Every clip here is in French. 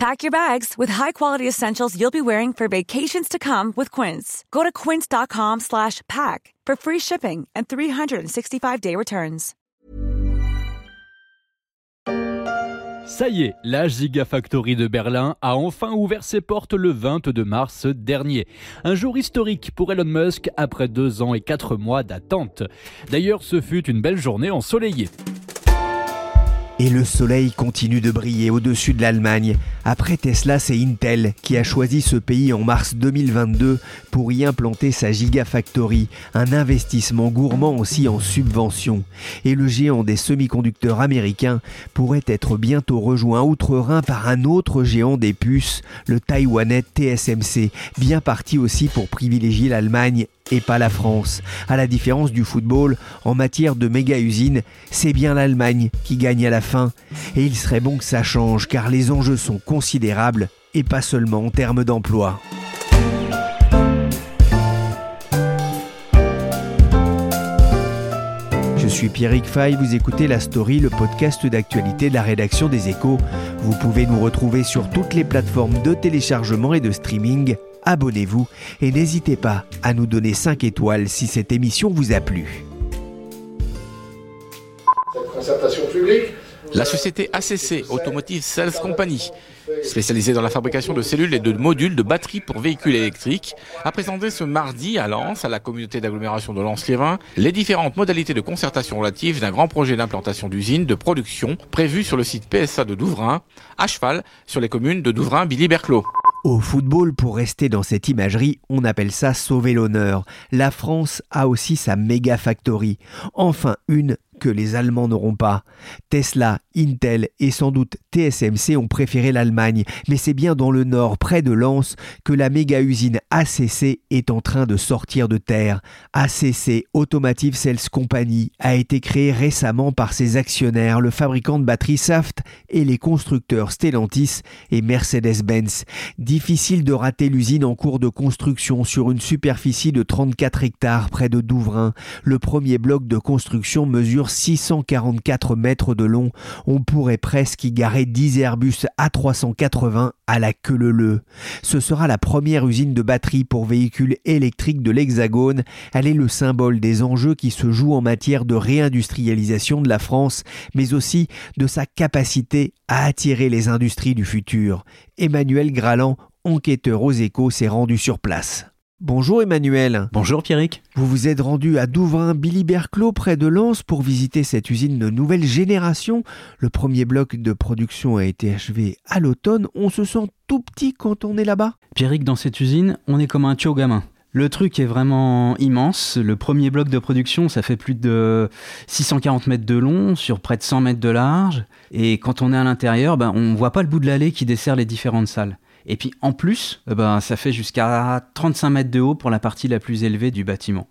Pack your bags with high-quality essentials you'll be wearing for vacations to come with Quince. Go to quince.com slash pack for free shipping and 365-day returns. Ça y est, la Gigafactory de Berlin a enfin ouvert ses portes le 22 mars dernier. Un jour historique pour Elon Musk après deux ans et quatre mois d'attente. D'ailleurs, ce fut une belle journée ensoleillée. Et le soleil continue de briller au-dessus de l'Allemagne. Après Tesla, c'est Intel qui a choisi ce pays en mars 2022 pour y implanter sa Gigafactory, un investissement gourmand aussi en subventions. Et le géant des semi-conducteurs américains pourrait être bientôt rejoint outre-Rhin par un autre géant des puces, le taïwanais TSMC, bien parti aussi pour privilégier l'Allemagne et pas la France. À la différence du football, en matière de méga-usines, c'est bien l'Allemagne qui gagne à la fin. Et il serait bon que ça change car les enjeux sont considérables et pas seulement en termes d'emploi. Je suis Pierrick Fay, vous écoutez La Story, le podcast d'actualité de la rédaction des Échos. Vous pouvez nous retrouver sur toutes les plateformes de téléchargement et de streaming abonnez-vous et n'hésitez pas à nous donner 5 étoiles si cette émission vous a plu. Cette concertation publique la société ACC, Automotive Cells Company, spécialisée dans la fabrication de cellules et de modules de batteries pour véhicules électriques, a présenté ce mardi à Lens, à la communauté d'agglomération de Lens-Liévin, les différentes modalités de concertation relatives d'un grand projet d'implantation d'usine de production prévu sur le site PSA de Douvrin, à cheval sur les communes de Douvrin, Billy Berclos. Au football, pour rester dans cette imagerie, on appelle ça sauver l'honneur. La France a aussi sa méga factory. Enfin une que les Allemands n'auront pas. Tesla, Intel et sans doute TSMC ont préféré l'Allemagne, mais c'est bien dans le nord, près de Lens, que la méga-usine ACC est en train de sortir de terre. ACC, Automotive Cells Company, a été créée récemment par ses actionnaires, le fabricant de batteries Saft et les constructeurs Stellantis et Mercedes-Benz. Difficile de rater l'usine en cours de construction sur une superficie de 34 hectares près de Douvrin. Le premier bloc de construction mesure 644 mètres de long, on pourrait presque y garer 10 Airbus A380 à la queue leu Ce sera la première usine de batterie pour véhicules électriques de l'Hexagone. Elle est le symbole des enjeux qui se jouent en matière de réindustrialisation de la France, mais aussi de sa capacité à attirer les industries du futur. Emmanuel Graland, enquêteur aux échos, s'est rendu sur place. Bonjour Emmanuel. Bonjour Pierrick. Vous vous êtes rendu à Douvrin, Billy Berclos, près de Lens, pour visiter cette usine de nouvelle génération. Le premier bloc de production a été achevé à l'automne. On se sent tout petit quand on est là-bas Pierrick, dans cette usine, on est comme un tuyau gamin. Le truc est vraiment immense. Le premier bloc de production, ça fait plus de 640 mètres de long sur près de 100 mètres de large. Et quand on est à l'intérieur, ben, on voit pas le bout de l'allée qui dessert les différentes salles. Et puis en plus, eh ben, ça fait jusqu'à 35 mètres de haut pour la partie la plus élevée du bâtiment.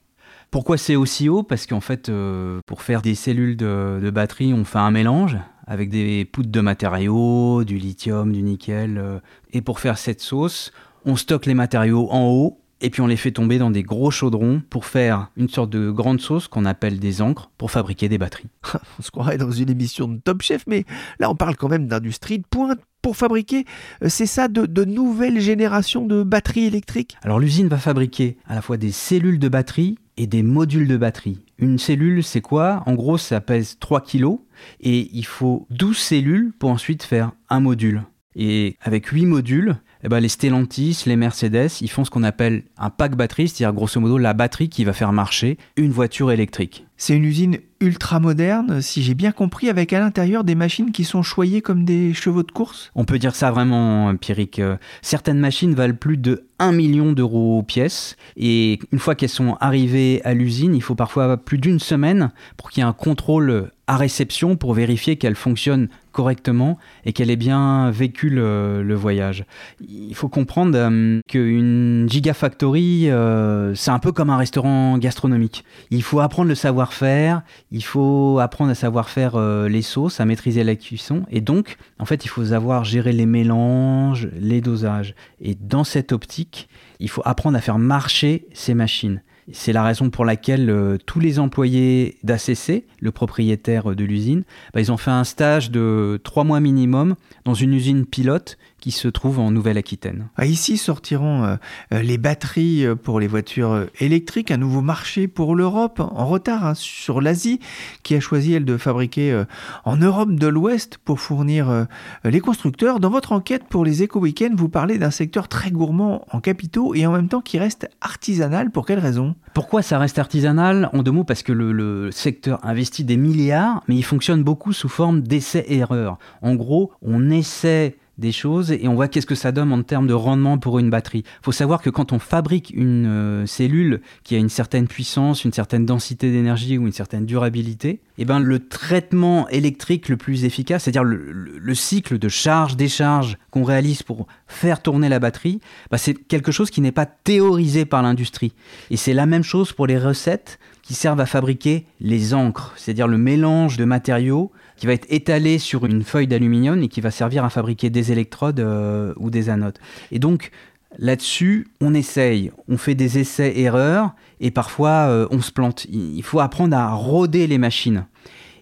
Pourquoi c'est aussi haut? Parce qu'en fait, euh, pour faire des cellules de, batterie, on fait un mélange avec des poutres de matériaux, du lithium, du nickel. Euh, et pour faire cette sauce, on stocke les matériaux en haut et puis on les fait tomber dans des gros chaudrons pour faire une sorte de grande sauce qu'on appelle des encres pour fabriquer des batteries. on se croirait dans une émission de Top Chef, mais là on parle quand même d'industrie de pointe pour fabriquer, euh, c'est ça, de, nouvelles générations de batteries électriques? Alors l'usine va fabriquer à la fois des cellules de batterie et des modules de batterie. Une cellule, c'est quoi? En gros, ça pèse 3 kg et il faut 12 cellules pour ensuite faire un module. Et avec 8 modules, eh ben, les Stellantis, les Mercedes, ils font ce qu'on appelle un pack batterie, c'est-à-dire grosso modo la batterie qui va faire marcher une voiture électrique. C'est une usine ultra moderne, si j'ai bien compris, avec à l'intérieur des machines qui sont choyées comme des chevaux de course On peut dire ça vraiment, Pierrick. Certaines machines valent plus de 1 million d'euros pièce, et une fois qu'elles sont arrivées à l'usine, il faut parfois plus d'une semaine pour qu'il y ait un contrôle à réception pour vérifier qu'elles fonctionnent correctement et qu'elle ait bien vécu le, voyage. Il faut comprendre euh, qu'une gigafactory, euh, c'est un peu comme un restaurant gastronomique. Il faut apprendre le savoir savoir-faire, il faut apprendre à savoir faire euh, les sauces, à maîtriser la cuisson. Et donc, en fait, il faut savoir gérer les mélanges, les dosages. Et dans cette optique, il faut apprendre à faire marcher ces machines. C'est la raison pour laquelle euh, tous les employés d'ACC, le propriétaire de l'usine, bah, ils ont fait un stage de trois mois minimum dans une usine pilote qui se trouve en Nouvelle-Aquitaine. Ah, ici sortiront euh, euh, les batteries pour les voitures électriques, un nouveau marché pour l'Europe, en retard hein, sur l'Asie, qui a choisi, elle, de fabriquer en Europe de l'Ouest pour fournir les constructeurs. Dans votre enquête pour les éco-weekends, vous parlez d'un secteur très gourmand en capitaux et en même temps qui reste artisanal. Pour quelle raison? Pourquoi ça reste artisanal? En deux mots, parce que le, secteur investit des milliards, mais il fonctionne beaucoup sous forme d'essais-erreurs. En gros, on essaie des choses et on voit qu'est-ce que ça donne en termes de rendement pour une batterie. Il faut savoir que quand on fabrique une euh, cellule qui a une certaine puissance, une certaine densité d'énergie ou une certaine durabilité, eh ben, le traitement électrique le plus efficace, c'est-à-dire le, cycle de charge-décharge qu'on réalise pour faire tourner la batterie, bah, c'est quelque chose qui n'est pas théorisé par l'industrie. Et c'est la même chose pour les recettes qui servent à fabriquer les encres, c'est-à-dire le mélange de matériaux qui va être étalé sur une feuille d'aluminium et qui va servir à fabriquer des électrodes euh, ou des anodes. Et donc là-dessus, on essaye, on fait des essais-erreurs et parfois euh, on se plante. Il faut apprendre à roder les machines.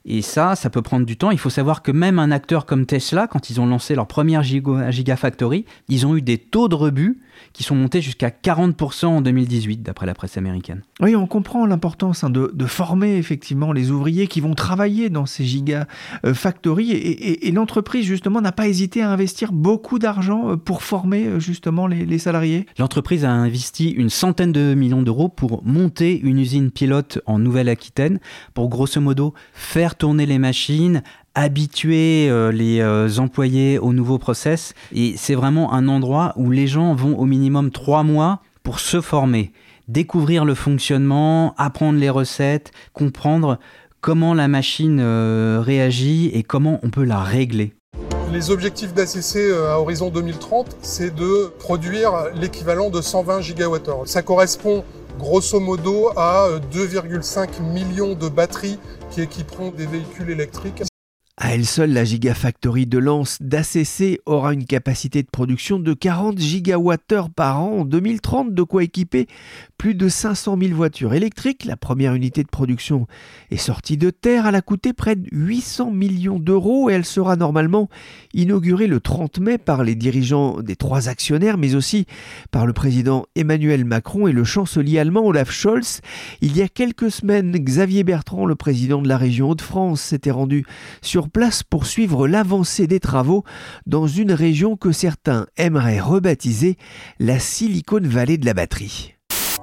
Et ça, ça peut prendre du temps. Il faut savoir que même un acteur comme Tesla, quand ils ont lancé leur première Gigafactory, ils ont eu des taux de rebut qui sont montés jusqu'à 40% en 2018, d'après la presse américaine. Oui, on comprend l'importance hein, de, former effectivement les ouvriers qui vont travailler dans ces gigafactories. Et, et, l'entreprise, justement, n'a pas hésité à investir beaucoup d'argent euh, pour former euh, justement les, les salariés. L'entreprise a investi une centaine de millions d'euros pour monter une usine pilote en Nouvelle-Aquitaine, pour grosso modo faire tourner les machines, habituer euh, les euh, employés au nouveau process. Et c'est vraiment un endroit où les gens vont au minimum trois mois pour se former, découvrir le fonctionnement, apprendre les recettes, comprendre comment la machine euh, réagit et comment on peut la régler. Les objectifs d'ACC à horizon 2030, c'est de produire l'équivalent de 120 gigawattheures. Ça correspond grosso modo à 2,5 millions de batteries qui équiperont des véhicules électriques. À elle seule, la Gigafactory de Lens d'ACC aura une capacité de production de 40 gigawattheures par an en 2030, de quoi équiper plus de 500 000 voitures électriques. La première unité de production est sortie de terre. Elle a coûté près de 800 millions d'euros et elle sera normalement inaugurée le 30 mai par les dirigeants des trois actionnaires, mais aussi par le président Emmanuel Macron et le chancelier allemand Olaf Scholz. Il y a quelques semaines, Xavier Bertrand, le président de la région Hauts-de-France, s'était rendu sur place pour suivre l'avancée des travaux dans une région que certains aimeraient rebaptiser la Silicon Valley de la batterie.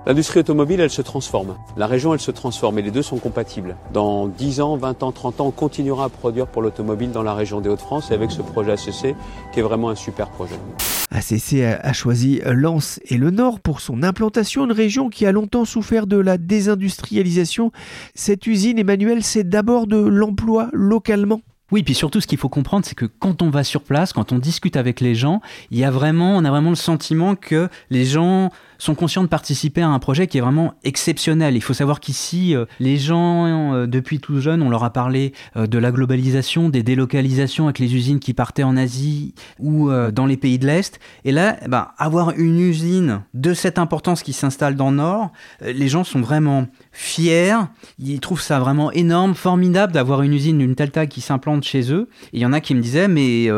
L'industrie automobile, elle se transforme. La région, elle se transforme et les deux sont compatibles. Dans 10 ans, 20 ans, 30 ans, on continuera à produire pour l'automobile dans la région des Hauts-de-France et avec ce projet ACC qui est vraiment un super projet. ACC a choisi Lens et le Nord pour son implantation, une région qui a longtemps souffert de la désindustrialisation. Cette usine, Emmanuel, c'est d'abord de l'emploi localement. Oui, puis surtout, ce qu'il faut comprendre, c'est que quand on va sur place, quand on discute avec les gens, il y a vraiment, on a vraiment le sentiment que les gens sont conscients de participer à un projet qui est vraiment exceptionnel. Il faut savoir qu'ici, euh, les gens, euh, depuis tout jeune, on leur a parlé euh, de la globalisation, des délocalisations avec les usines qui partaient en Asie ou dans les pays de l'Est. Et là, eh ben, avoir une usine de cette importance qui s'installe dans le Nord, les gens sont vraiment fiers. Ils trouvent ça vraiment énorme, formidable d'avoir une usine d'une telle taille qui s'implante chez eux. Et il y en a qui me disaient, mais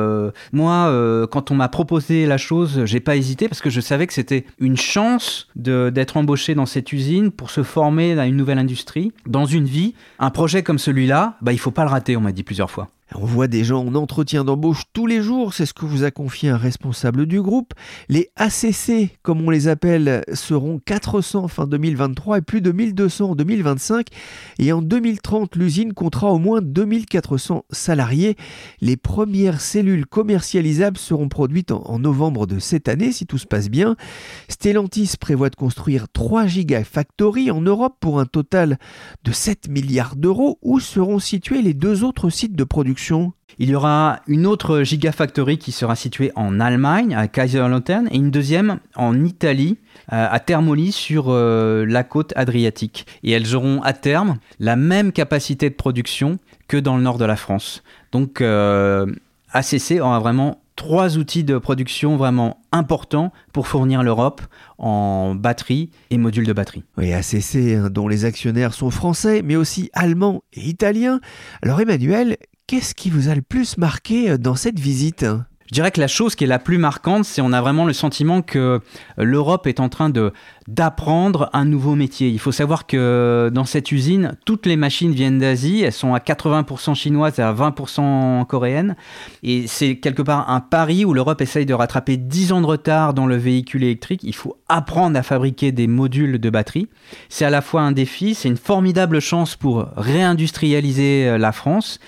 moi, quand on m'a proposé la chose, j'ai pas hésité parce que je savais que c'était une chance d'être embauché dans cette usine pour se former à une nouvelle industrie, dans une vie. Un projet comme celui-là, bah, il faut pas le rater, on m'a dit plusieurs fois. On voit des gens en entretien d'embauche tous les jours, c'est ce que vous a confié un responsable du groupe. Les ACC, comme on les appelle, seront 400 fin 2023 et plus de 1200 en 2025. Et en 2030, l'usine comptera au moins 2400 salariés. Les premières cellules commercialisables seront produites en, novembre de cette année, si tout se passe bien. Stellantis prévoit de construire 3 gigafactories en Europe pour un total de 7 milliards d'euros, où seront situés les deux autres sites de production Il y aura une autre gigafactory qui sera située en Allemagne, à Kaiserslautern, et une deuxième en Italie, euh, à Termoli, sur euh, la côte adriatique. Et elles auront à terme la même capacité de production que dans le nord de la France. Donc euh, ACC aura vraiment trois outils de production vraiment importants pour fournir l'Europe en batterie et modules de batterie. Oui, ACC, hein, dont les actionnaires sont français, mais aussi allemands et italiens. Alors Emmanuel, qu'est-ce qui vous a le plus marqué euh, dans cette visite? Je dirais que la chose qui est la plus marquante, c'est on a vraiment le sentiment que l'Europe est en train de d'apprendre un nouveau métier. Il faut savoir que dans cette usine, toutes les machines viennent d'Asie, elles sont à 80% chinoises et à 20% coréennes. Et c'est quelque part un pari où l'Europe essaye de rattraper 10 ans de retard dans le véhicule électrique. Il faut apprendre à fabriquer des modules de batterie. C'est à la fois un défi, c'est une formidable chance pour réindustrialiser euh, la France.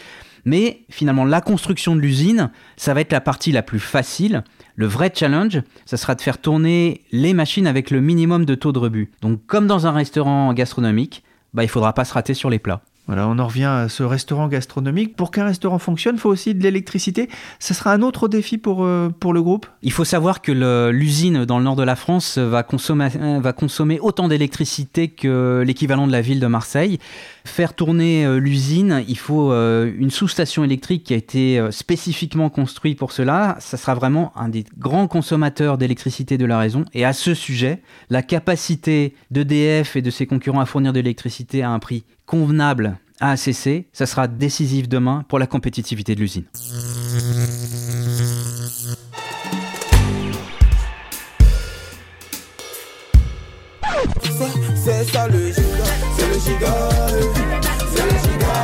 Mais finalement, la construction de l'usine, ça va être la partie la plus facile. Le vrai challenge, ça sera de faire tourner les machines avec le minimum de taux de rebut. Donc comme dans un restaurant gastronomique, bah, il faudra pas se rater sur les plats. Voilà, on en revient à ce restaurant gastronomique. Pour qu'un restaurant fonctionne, il faut aussi de l'électricité. Ce sera un autre défi pour, euh, pour le groupe Il faut savoir que l'usine dans le nord de la France va consommer, va consommer autant d'électricité que l'équivalent de la ville de Marseille. Faire tourner euh, l'usine, il faut euh, une sous-station électrique qui a été spécifiquement construite pour cela. Ça sera vraiment un des grands consommateurs d'électricité de la raison. Et à ce sujet, la capacité d'EDF et de ses concurrents à fournir de l'électricité à un prix convenable à ACC, ça sera décisif demain pour la compétitivité de l'usine. C'est ça le giga, c'est le giga, c'est le giga,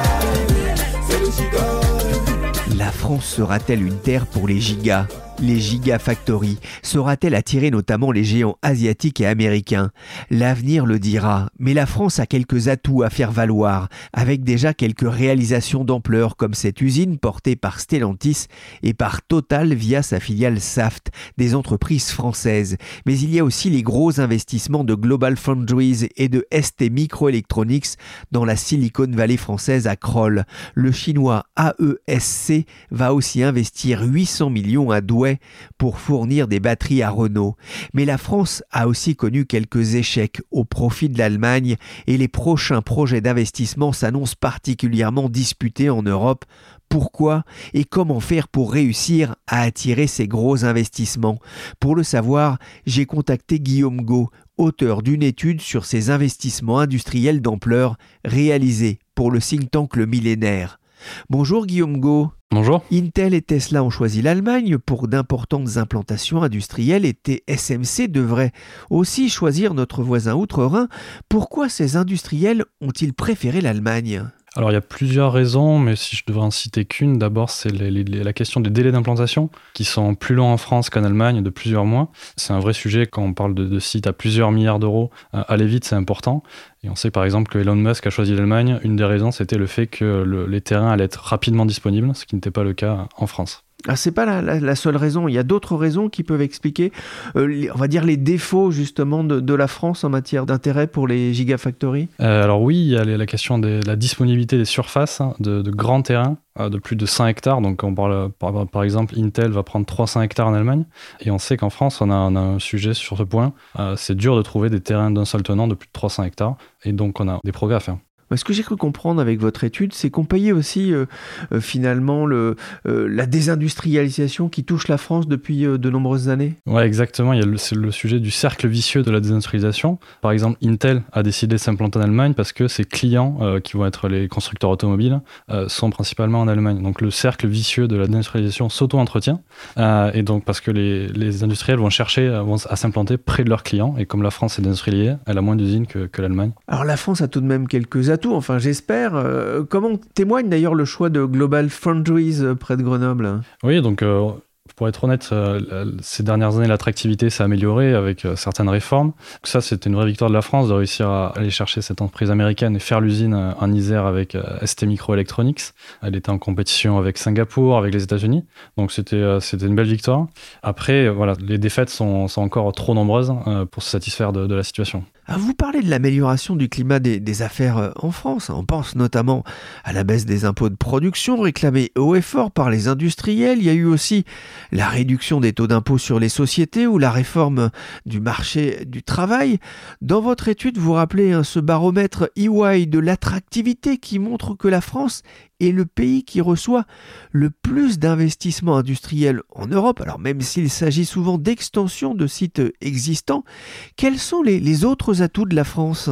c'est le giga. La France sera-t-elle une terre pour les gigas? Les Gigafactories saura-t-elle attirer notamment les géants asiatiques et américains? L'avenir le dira, mais la France a quelques atouts à faire valoir, avec déjà quelques réalisations d'ampleur comme cette usine portée par Stellantis et par Total via sa filiale Saft, des entreprises françaises. Mais il y a aussi les gros investissements de Global Foundries et de ST Microelectronics dans la Silicon Valley française à Kroll. Le chinois AESC va aussi investir 800 millions à Douai pour fournir des batteries à Renault. Mais la France a aussi connu quelques échecs au profit de l'Allemagne et les prochains projets d'investissement s'annoncent particulièrement disputés en Europe. Pourquoi et comment faire pour réussir à attirer ces gros investissements? Pour le savoir, j'ai contacté Guillaume Go, auteur d'une étude sur ces investissements industriels d'ampleur réalisés pour le think tank Le Millénaire. Bonjour Guillaume Go. Bonjour. Intel et Tesla ont choisi l'Allemagne pour d'importantes implantations industrielles et TSMC devrait aussi choisir notre voisin outre-Rhin. Pourquoi ces industriels ont-ils préféré l'Allemagne? Alors il y a plusieurs raisons, mais si je devrais en citer qu'une, d'abord c'est la question des délais d'implantation, qui sont plus longs en France qu'en Allemagne de plusieurs mois. C'est un vrai sujet quand on parle de, sites à plusieurs milliards d'euros. Euh, aller vite, c'est important. Et on sait par exemple que Elon Musk a choisi l'Allemagne. Une des raisons, c'était le fait que les terrains allaient être rapidement disponibles, ce qui n'était pas le cas en France. Ah, c'est pas la, seule raison. Il y a d'autres raisons qui peuvent expliquer, euh, on va dire, les défauts justement de, la France en matière d'intérêt pour les gigafactories? Euh, alors oui, il y a la question de la disponibilité des surfaces hein, de, grands terrains euh, de plus de 100 hectares. Donc on parle par, exemple, Intel va prendre 300 hectares en Allemagne, et on sait qu'en France, on a, on a, un sujet sur ce point. c'est dur de trouver des terrains d'un seul tenant de plus de 300 hectares, et donc on a des progrès à faire. Ce que j'ai cru comprendre avec votre étude, c'est qu'on payait aussi euh, euh, finalement le, euh, la désindustrialisation qui touche la France depuis de nombreuses années. Oui, exactement. C'est le sujet du cercle vicieux de la désindustrialisation. Par exemple, Intel a décidé de s'implanter en Allemagne parce que ses clients, qui vont être les constructeurs automobiles, sont principalement en Allemagne. Donc le cercle vicieux de la désindustrialisation s'auto-entretient. et donc parce que les, les industriels vont chercher à s'implanter près de leurs clients. Et comme la France est désindustrialisée, elle a moins d'usines que, que l'Allemagne. Alors la France a tout de même quelques atouts enfin j'espère. Euh, comment témoigne d'ailleurs le choix de Global Foundries euh, près de Grenoble? Oui, donc euh, pour être honnête, ces dernières années, l'attractivité s'est améliorée avec certaines réformes. Ça, c'était une vraie victoire de la France de réussir à aller chercher cette entreprise américaine et faire l'usine en Isère avec ST Microelectronics. Elle était en compétition avec Singapour, avec les États-Unis. Donc c'était c'était une belle victoire. Après, voilà, les défaites sont, encore trop nombreuses pour se satisfaire de la situation. Ah, vous parlez de l'amélioration du climat des, affaires euh, en France. On pense notamment à la baisse des impôts de production réclamés haut et fort par les industriels. Il y a eu aussi la réduction des taux d'impôt sur les sociétés ou la réforme du marché du travail. Dans votre étude, vous rappelez hein, ce baromètre EY de l'attractivité qui montre que la France est le pays qui reçoit le plus d'investissements industriels en Europe. Alors même s'il s'agit souvent d'extension de sites existants, quels sont les, autres atouts de la France?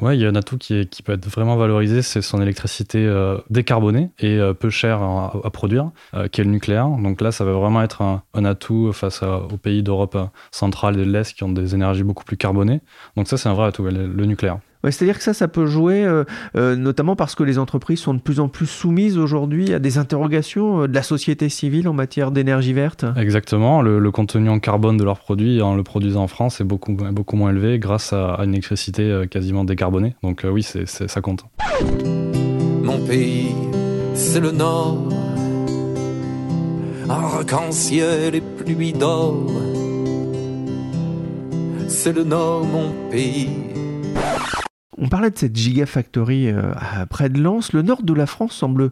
Oui, il y a un atout qui, peut être vraiment valorisé, c'est son électricité euh, décarbonée et euh, peu chère à, produire, euh, qui est le nucléaire. Donc là, ça va vraiment être un, atout face aux pays d'Europe centrale et de l'Est qui ont des énergies beaucoup plus carbonées. Donc ça, c'est un vrai atout, le nucléaire. C'est-à-dire que ça, ça peut jouer, euh, euh, notamment parce que les entreprises sont de plus en plus soumises aujourd'hui à des interrogations euh, de la société civile en matière d'énergie verte. Exactement. Le, contenu en carbone de leurs produits, en le produisant en France, est beaucoup, beaucoup moins élevé grâce à, une électricité quasiment décarbonée. Donc oui, ça compte. Mon pays, c'est le Nord. Arc-en-ciel et pluie d'or. C'est le Nord, mon pays on parlait de cette gigafactory euh, près de Lens. Le nord de la France semble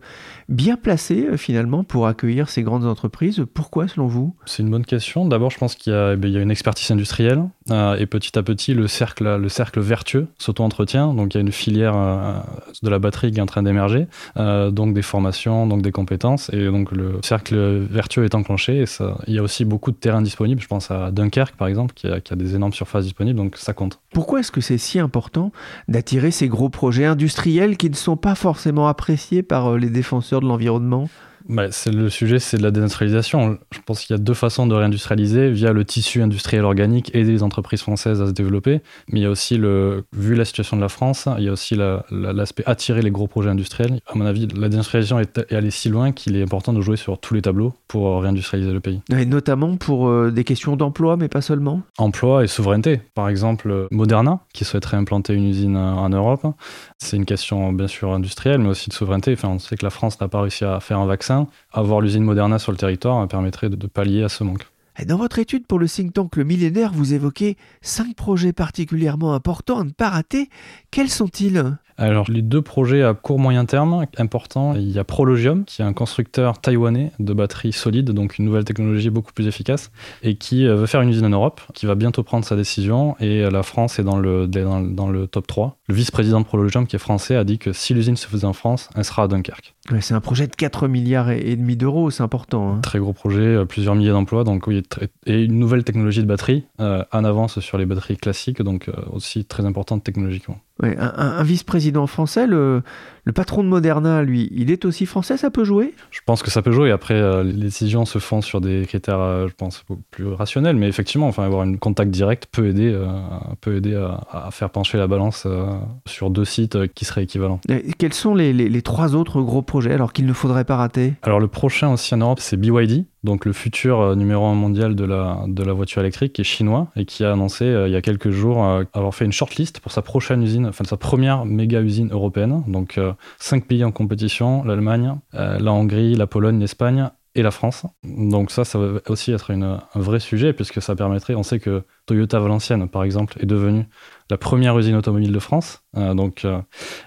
bien placé euh, finalement pour accueillir ces grandes entreprises. Pourquoi selon vous? C'est une bonne question. D'abord, je pense qu'il y, a eh une expertise industrielle euh, et petit à petit, le cercle, le cercle vertueux s'auto-entretient. Donc il y a une filière de la batterie qui est en train d'émerger, donc des formations, donc des compétences. Et donc le cercle vertueux est enclenché. Et ça, il y a aussi beaucoup de terrains disponibles. Je pense à Dunkerque par exemple, qui a, qui a des énormes surfaces disponibles. Donc ça compte. Pourquoi est-ce que c'est si important d'attirer ces gros projets industriels qui ne sont pas forcément appréciés par euh, les défenseurs de l'environnement? Bah, le sujet, c'est de la déindustrialisation. Je pense qu'il y a deux façons de réindustrialiser via le tissu industriel organique et des entreprises françaises à se développer. Mais il y a aussi le, vu la situation de la France, il y a aussi l'aspect attirer les gros projets industriels. À mon avis, la déindustrialisation est, allée si loin qu'il est important de jouer sur tous les tableaux pour réindustrialiser le pays. Et notamment pour euh, des questions d'emploi, mais pas seulement. Emploi et souveraineté. Par exemple, Moderna, qui souhaiterait implanter une usine en Europe, c'est une question bien sûr industrielle, mais aussi de souveraineté. Enfin, on sait que la France n'a pas réussi à faire un vaccin. Avoir l'usine Moderna sur le territoire permettrait de, pallier à ce manque. Dans votre étude pour le think tank Le Millénaire, vous évoquez cinq projets particulièrement importants à ne pas rater. Quels sont-ils? Alors, les deux projets à court moyen terme importants, il y a Prologium, qui est un constructeur taïwanais de batteries solides, donc une nouvelle technologie beaucoup plus efficace, et qui euh, veut faire une usine en Europe, qui va bientôt prendre sa décision, et euh, la France est dans le, dans, le top 3. Le vice-président de Prologium, qui est français, a dit que si l'usine se faisait en France, elle sera à Dunkerque. c'est un projet de 4 milliards et demi d'euros, c'est important. Hein. Très gros projet, euh, plusieurs milliers d'emplois, donc oui, et une nouvelle technologie de batterie en avance sur les batteries classiques, donc aussi très importante technologiquement un, vice-président français, le, patron de Moderna, lui, il est aussi français, ça peut jouer? Je pense que ça peut jouer. Après, euh, les décisions se font sur des critères, euh, je pense, plus rationnels. Mais effectivement, enfin, avoir un contact direct peut aider, euh, peut aider à, faire pencher la balance sur deux sites qui seraient équivalents. quels sont les, les trois autres gros projets alors qu'il ne faudrait pas rater? Alors le prochain aussi en Europe, c'est BYD donc le futur euh, numéro un mondial de la, de la voiture électrique, qui est chinois et qui a annoncé euh, il y a quelques jours euh, avoir fait une shortlist pour sa prochaine usine, enfin sa première méga usine européenne. Donc cinq pays en compétition l'Allemagne, la Hongrie, la Pologne, l'Espagne et la France. Donc ça, ça va aussi être un vrai sujet puisque ça permettrait, on sait que Toyota Valenciennes, par exemple, est devenue la première usine automobile de France. Euh, donc, euh,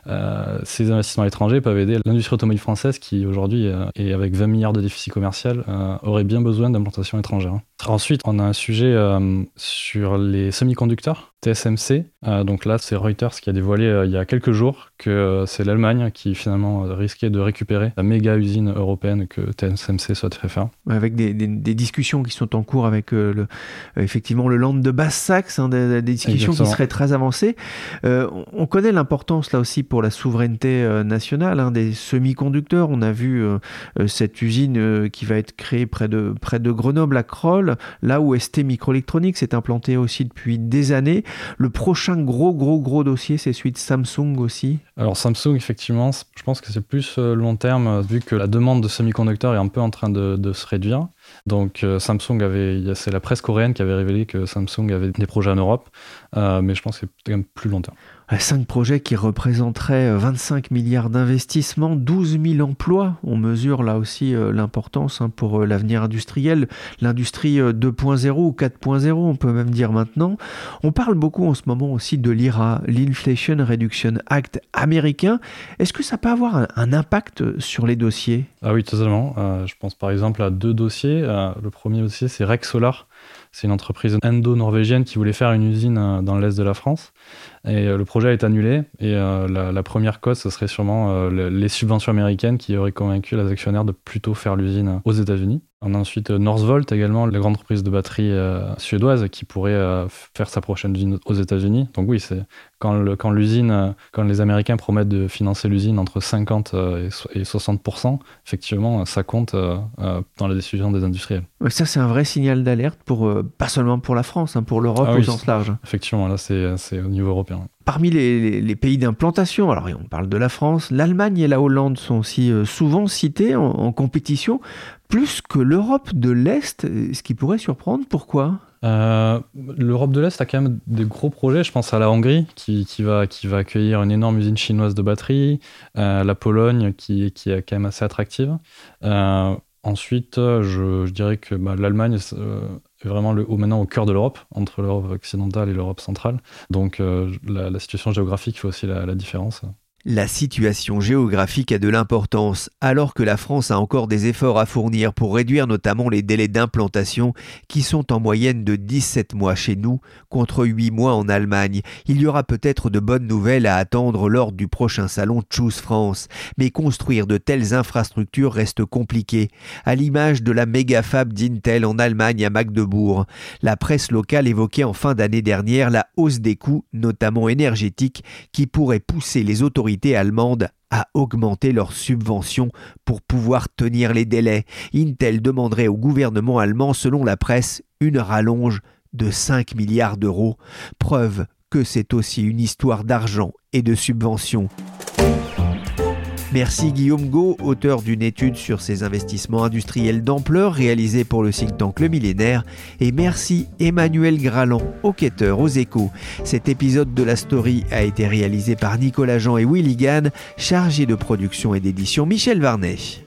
euh, ces investissements étrangers peuvent aider l'industrie automobile française qui, aujourd'hui, est avec 20 milliards de déficit commercial, aurait bien besoin d'implantation étrangère. Ensuite, on a un sujet sur les semi-conducteurs, TSMC. donc là, c'est Reuters qui a dévoilé il y a quelques jours que c'est l'Allemagne qui finalement risquait de récupérer la méga usine européenne que TSMC souhaiterait faire. Avec des, discussions qui sont en cours avec le, effectivement le land de Basse-Saxe, hein, des, discussions qui seraient très avancées. on connaît l'importance là aussi pour la souveraineté euh, nationale hein, des semi-conducteurs. On a vu euh, euh, cette usine qui va être créée près de, près de Grenoble à Kroll, là où ST Microelectronics est implanté aussi depuis des années. Le prochain gros, gros, gros dossier, c'est celui de Samsung aussi. Alors Samsung, effectivement, je pense que c'est plus long terme, vu que la demande de semi-conducteurs est un peu en train de se réduire. Donc Samsung avait, c'est la presse coréenne qui avait révélé que Samsung avait des projets en Europe, mais je pense que c'est quand même plus long terme. Cinq projets qui représenteraient 25 milliards d'investissements, 12 000 emplois. On mesure là aussi l'importance hein, pour l'avenir industriel, l'industrie 2.0 ou 4.0, on peut même dire maintenant. On parle beaucoup en ce moment aussi de l'IRA, l'Inflation Reduction Act américain. Est-ce que ça peut avoir un, impact sur les dossiers? Ah oui, totalement. je pense par exemple à deux dossiers. le premier dossier, c'est Rex Solar. C'est une entreprise indo-norvégienne qui voulait faire une usine euh, dans l'est de la France. Et euh, le projet est annulé. Et euh, la, première cause, ce serait sûrement les subventions américaines qui auraient convaincu les actionnaires de plutôt faire l'usine aux États-Unis. On a ensuite Northvolt également, la grande entreprise de batterie suédoise qui pourrait faire sa prochaine usine aux États-Unis. Donc oui, c'est quand l'usine, quand les Américains promettent de financer l'usine entre 50 et 60 effectivement, ça compte dans la décision des industriels. Ça, c'est un vrai signal d'alerte pour pas seulement pour la France, hein, pour l'Europe ah au sens large. Effectivement, là, c'est au niveau européen. Parmi les, pays d'implantation, alors on parle de la France, l'Allemagne et la Hollande sont aussi euh, souvent cités en, compétition, plus que l'Europe de l'Est, ce qui pourrait surprendre. Pourquoi? Euh, L'Europe de l'Est a quand même des gros projets. Je pense à la Hongrie qui, va, qui va accueillir une énorme usine chinoise de batterie, euh, la Pologne qui, qui, est quand même assez attractive. ensuite, je, dirais que bah, l'Allemagne vraiment le, maintenant au cœur de l'Europe, entre l'Europe occidentale et l'Europe centrale. Donc euh, la, situation géographique fait aussi la différence. La situation géographique a de l'importance, alors que la France a encore des efforts à fournir pour réduire notamment les délais d'implantation qui sont en moyenne de 17 mois chez nous contre 8 mois en Allemagne. Il y aura peut-être de bonnes nouvelles à attendre lors du prochain salon Choose France, mais construire de telles infrastructures reste compliqué, à l'image de la méga fab d'Intel en Allemagne à Magdebourg. La presse locale évoquait en fin d'année dernière la hausse des coûts, notamment énergétiques, qui pourrait pousser les autorités allemandes à augmenter leurs subventions pour pouvoir tenir les délais. Intel demanderait au gouvernement allemand, selon la presse, une rallonge de 5 milliards d'euros, preuve que c'est aussi une histoire d'argent et de subventions. Merci Guillaume Go, auteur d'une étude sur ces investissements industriels d'ampleur réalisée pour le think tank Le Millénaire. Et merci Emmanuel Graland, enquêteur aux échos. Cet épisode de la story a été réalisé par Nicolas Jean et Willy Gann, chargé de production et d'édition Michel Varnet.